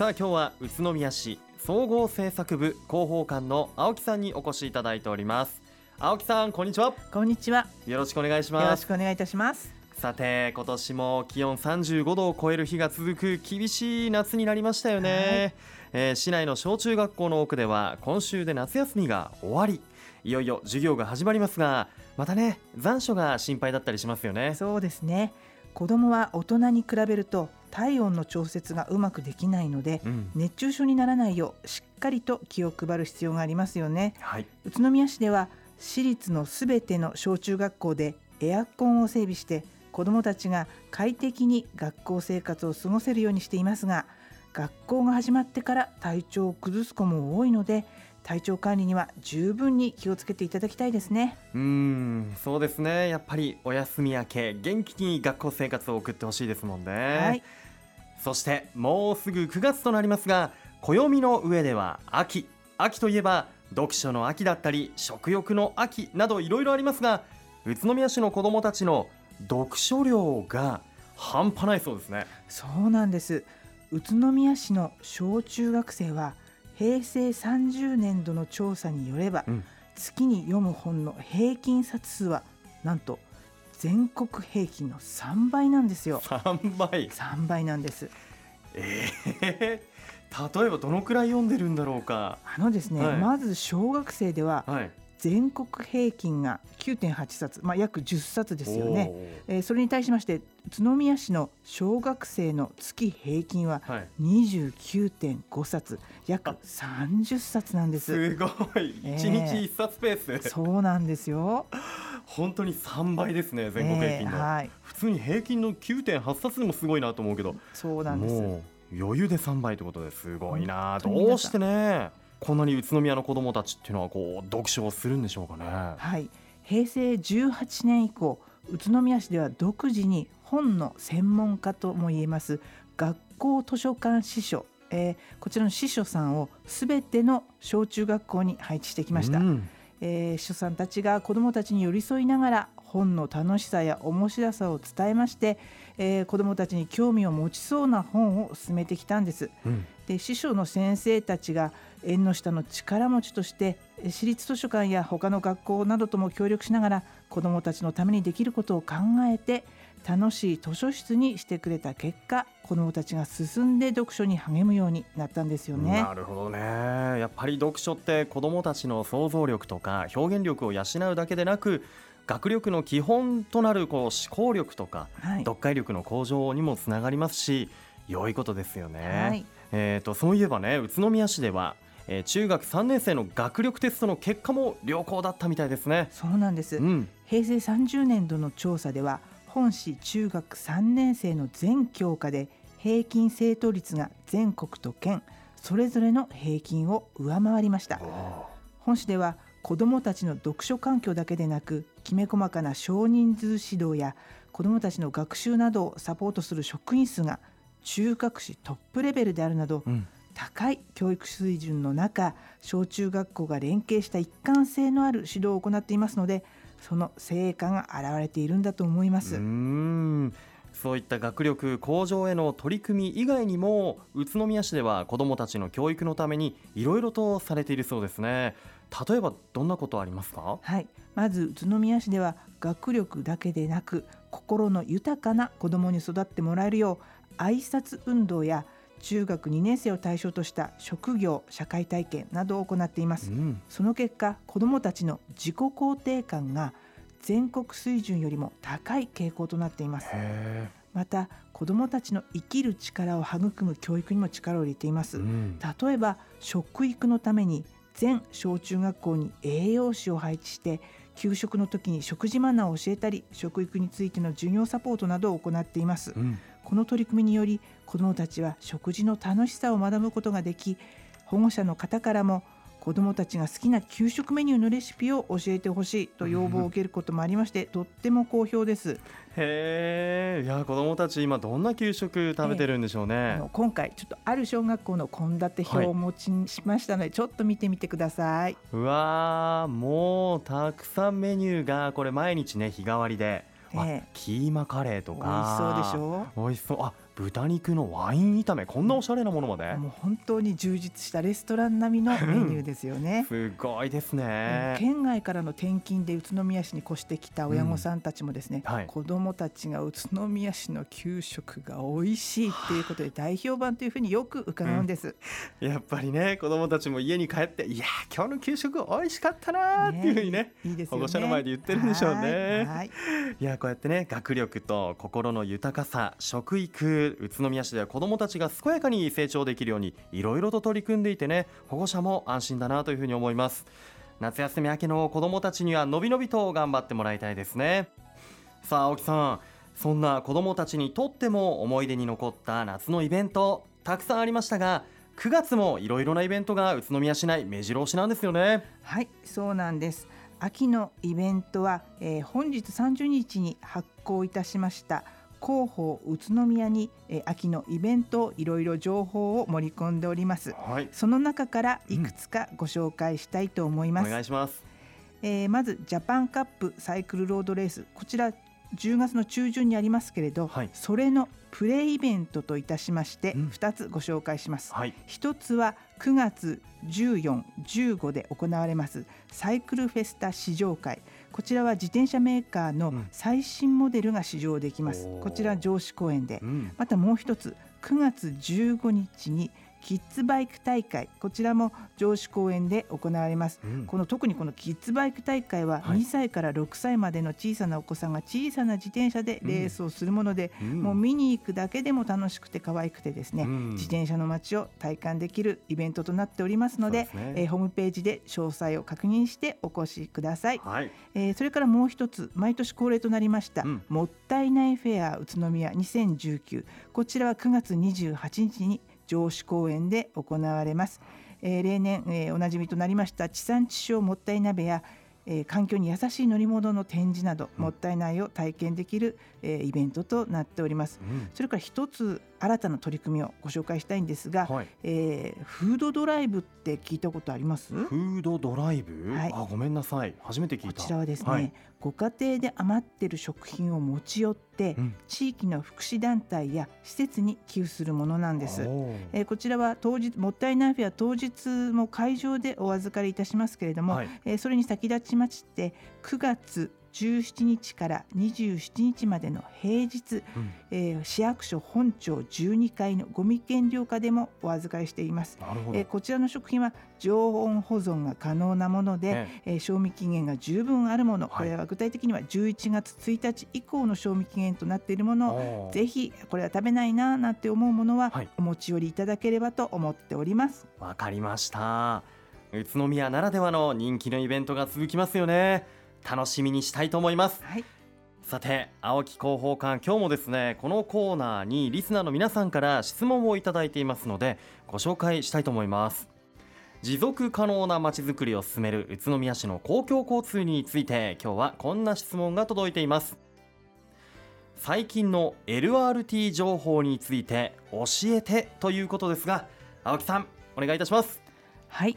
さあ今日は宇都宮市総合政策部広報官の青木さんにお越しいただいております。青木さんこんにちは。こんにちは。よろしくお願いしよろますしくお願いいたします。さて今年も気温35度を超える日が続く厳しい夏になりましたよね、えー市内の小中学校の多くでは今週で夏休みが終わり。いよいよ授業が始まりますがまたね残暑が心配だったりしますよね。そうですね。子供は大人に比べると体温の調節がうまくできないので、うん。熱中症にならないようしっかりと気を配る必要がありますよね。はい。宇都宮市では市立のすべての小中学校でエアコンを整備して子どもたちが快適に学校生活を過ごせるようにしていますが学校が始まってから体調を崩す子も多いので体調管理には十分に気をつけていただきたいですね。うーんそうですね。やっぱりお休み明け元気に学校生活を送ってほしいですもんね、はい、そしてもうすぐ9月となりますが暦の上では秋。秋といえば読書の秋だったり食欲の秋などいろいろありますが宇都宮市の子どもたちの読書量が半端ないそうですね。そうなんです。宇都宮市の小中学生は平成30年度の調査によれば、うん。月に読む本の平均冊数はなんと全国平均の3倍なんですよ。3倍？3倍なんです。ええ例えばどのくらい読んでるんだろうか。あのですね、はい。まず小学生でははい。全国平均が9.8冊、まあ、約10冊ですよね、えーそれに対しまして宇都宮市の小学生の月平均はおーはい29.5冊約30冊なんです。すごい。ええ1日1冊ペース、そうなんですよ本当に3倍ですね全国平均の、えーはい。普通に平均の9.8冊でもすごいなと思うけど。そうなんです。もう余裕で3倍ということですごいな。どうしてねこんなに宇都宮の子どもたちっていうのはこう読書をするんでしょうかね。はい。平成18年以降宇都宮市では独自に本の専門家ともいえます。学校図書館司書、えーこちらの司書さんをすべての小中学校に配置してきました、うんえー秘書さんたちが子どもたちに寄り添いながら本の楽しさや面白さを伝えまして、えー子どもたちに興味を持ちそうな本を進めてきたんです。うん。で師匠の先生たちが縁の下の力持ちとしてえー私立図書館や他の学校などとも協力しながら子どもたちのためにできることを考えて楽しい図書室にしてくれた結果子どもたちが進んで読書に励むようになったんですよね。なるほどね。やっぱり読書って子どもたちの想像力とか表現力を養うだけでなく学力の基本となるこう思考力とかはい、読解力の向上にもつながりますし良いことですよね。はい。えー、とそういえばね宇都宮市では、えー中学3年生の学力テストの結果も良好だったみたいですね。そうなんです、うん、平成30年度の調査では本市中学3年生の全教科で平均正答率が全国と県それぞれの平均を上回りました。本市では子どもたちの読書環境だけでなくきめ細かな少人数指導や子どもたちの学習などをサポートする職員数が中学史トップレベルであるなどうん、高い教育水準の中小中学校が連携した一貫性のある指導を行っていますのでその成果が現れているんだと思います。うーん。そういった学力向上への取り組み以外にも宇都宮市では子どもたちの教育のためにいろいろとされているそうですね例えばどんなことありますか？はい、まず宇都宮市では学力だけでなく心の豊かな子どもに育ってもらえるよう挨拶運動や中学2年生を対象とした職業社会体験などを行っています。うん。その結果子どもたちの自己肯定感が全国水準よりも高い傾向となっています。へまた子どもたちの生きる力を育む教育にも力を入れています、え、うん。例えば食育のために全小中学校に栄養士を配置して給食の時に食事マナーを教えたり食育についての授業サポートなどを行っています。うん。この取り組みにより子どもたちは食事の楽しさを学ぶことができ保護者の方からも子どもたちが好きな給食メニューのレシピを教えてほしいと要望を受けることもありまして、とっても好評です。へえいや子どもたち今どんな給食食べてるんでしょうあね、の今回ちょっとある小学校の献立表をお持ちしましたので、ちょっと見てみてください。うわーもうたくさんメニューがこれ毎日ね日替わりで、あえ。えキーマカレーと美味しそうかでしょ？美味しそう。あ豚肉のワイン炒めこんなおしゃれなものまで。もう本当に充実したレストラン並みのメニューですよね。すごいですね。県外からの転勤で宇都宮市に越してきた親御さんたちもですね、うんはい。子どもたちが宇都宮市の給食が美味しいっていうことで大評判というふうによく伺うんです。やっぱりね子供たちも家に帰っていやー今日の給食美味しかったなーっていうふうにねいいですよね。保護者の前で言ってるんでしょうね。はい。はい。いやこうやってね学力と心の豊かさ食育宇都宮市では子どもたちが健やかに成長できるようにいろいろと取り組んでいてね保護者も安心だなというふうに思います。夏休み明けの子どもたちにはのびのびと頑張ってもらいたいですね。さあ青木さんそんな子どもたちにとっても思い出に残った夏のイベントたくさんありましたが9月もいろいろなイベントが宇都宮市内目白押しなんですよね。はい、そうなんです。秋のイベントは、えー本日30日に発行いたしました広報宇都宮に、えー秋のイベントいろいろ情報を盛り込んでおります。はい。その中からいくつかご紹介したいと思いおます。願いします。えーまずジャパンカップサイクルロードレース。こちら10月の中旬にありますけれど、はい。それのプレイイベントといたしましてうん。2つご紹介します。はい。一つは9月14、15で行われますサイクルフェスタ試乗会こちらは自転車メーカーのうん。最新モデルが試乗できます、こちら上司公園で。うん。またもう一つ9月15日にキッズバイク大会。こちらも上司公園で行われます。うん。この特にこのキッズバイク大会ははい。2歳から6歳までの小さなお子さんが小さな自転車でレースをするもので、うん。もう見に行くだけでも楽しくて可愛くてですね、うん。自転車の街を体感できるイベントとなっておりますのでですね。えーホームページで詳細を確認してお越しください、はい。えーそれからもう一つ毎年恒例となりました、うん。もったいないフェア宇都宮2019こちらは9月28日に城址公園で行われます、えー例年、えーおなじみとなりました地産地消もったい鍋やえー環境に優しい乗り物の展示など、うん。もったいないを体験できる、えーイベントとなっております。うん。それから一つ新たな取り組みをご紹介したいんですが、はい。えーフードドライブって聞いたことあります？フードドライブ、はい。あごめんなさい。初めて聞いた。こちらはですね、はい。ご家庭で余ってる食品を持ち寄って、うん。地域の福祉団体や施設に寄付するものなんです。えーこちらは当日もったいないフェア当日も会場でお預かりいたしますけれども、はい。えーそれに先立ちまして9月17日から27日までの平日、うん。えー市役所本庁12階のゴミ減量課でもお預かりしています。なるほど、えーこちらの食品は常温保存が可能なもので、ええー賞味期限が十分あるもの、はい。これは具体的には11月1日以降の賞味期限となっているものをぜひこれは食べないななんて思うものははい。お持ち寄りいただければと思っております。わかりました宇都宮ならではの人気のイベントが続きますよね。楽しみにしたいと思います。はい、さて青木広報官今日もですねこのコーナーにリスナーの皆さんから質問をいただいていますのでご紹介したいと思います。持続可能なまちづくりを進める宇都宮市の公共交通について今日はこんな質問が届いています。最近の LRT 情報について教えてということですが青木さんお願いいたします。はい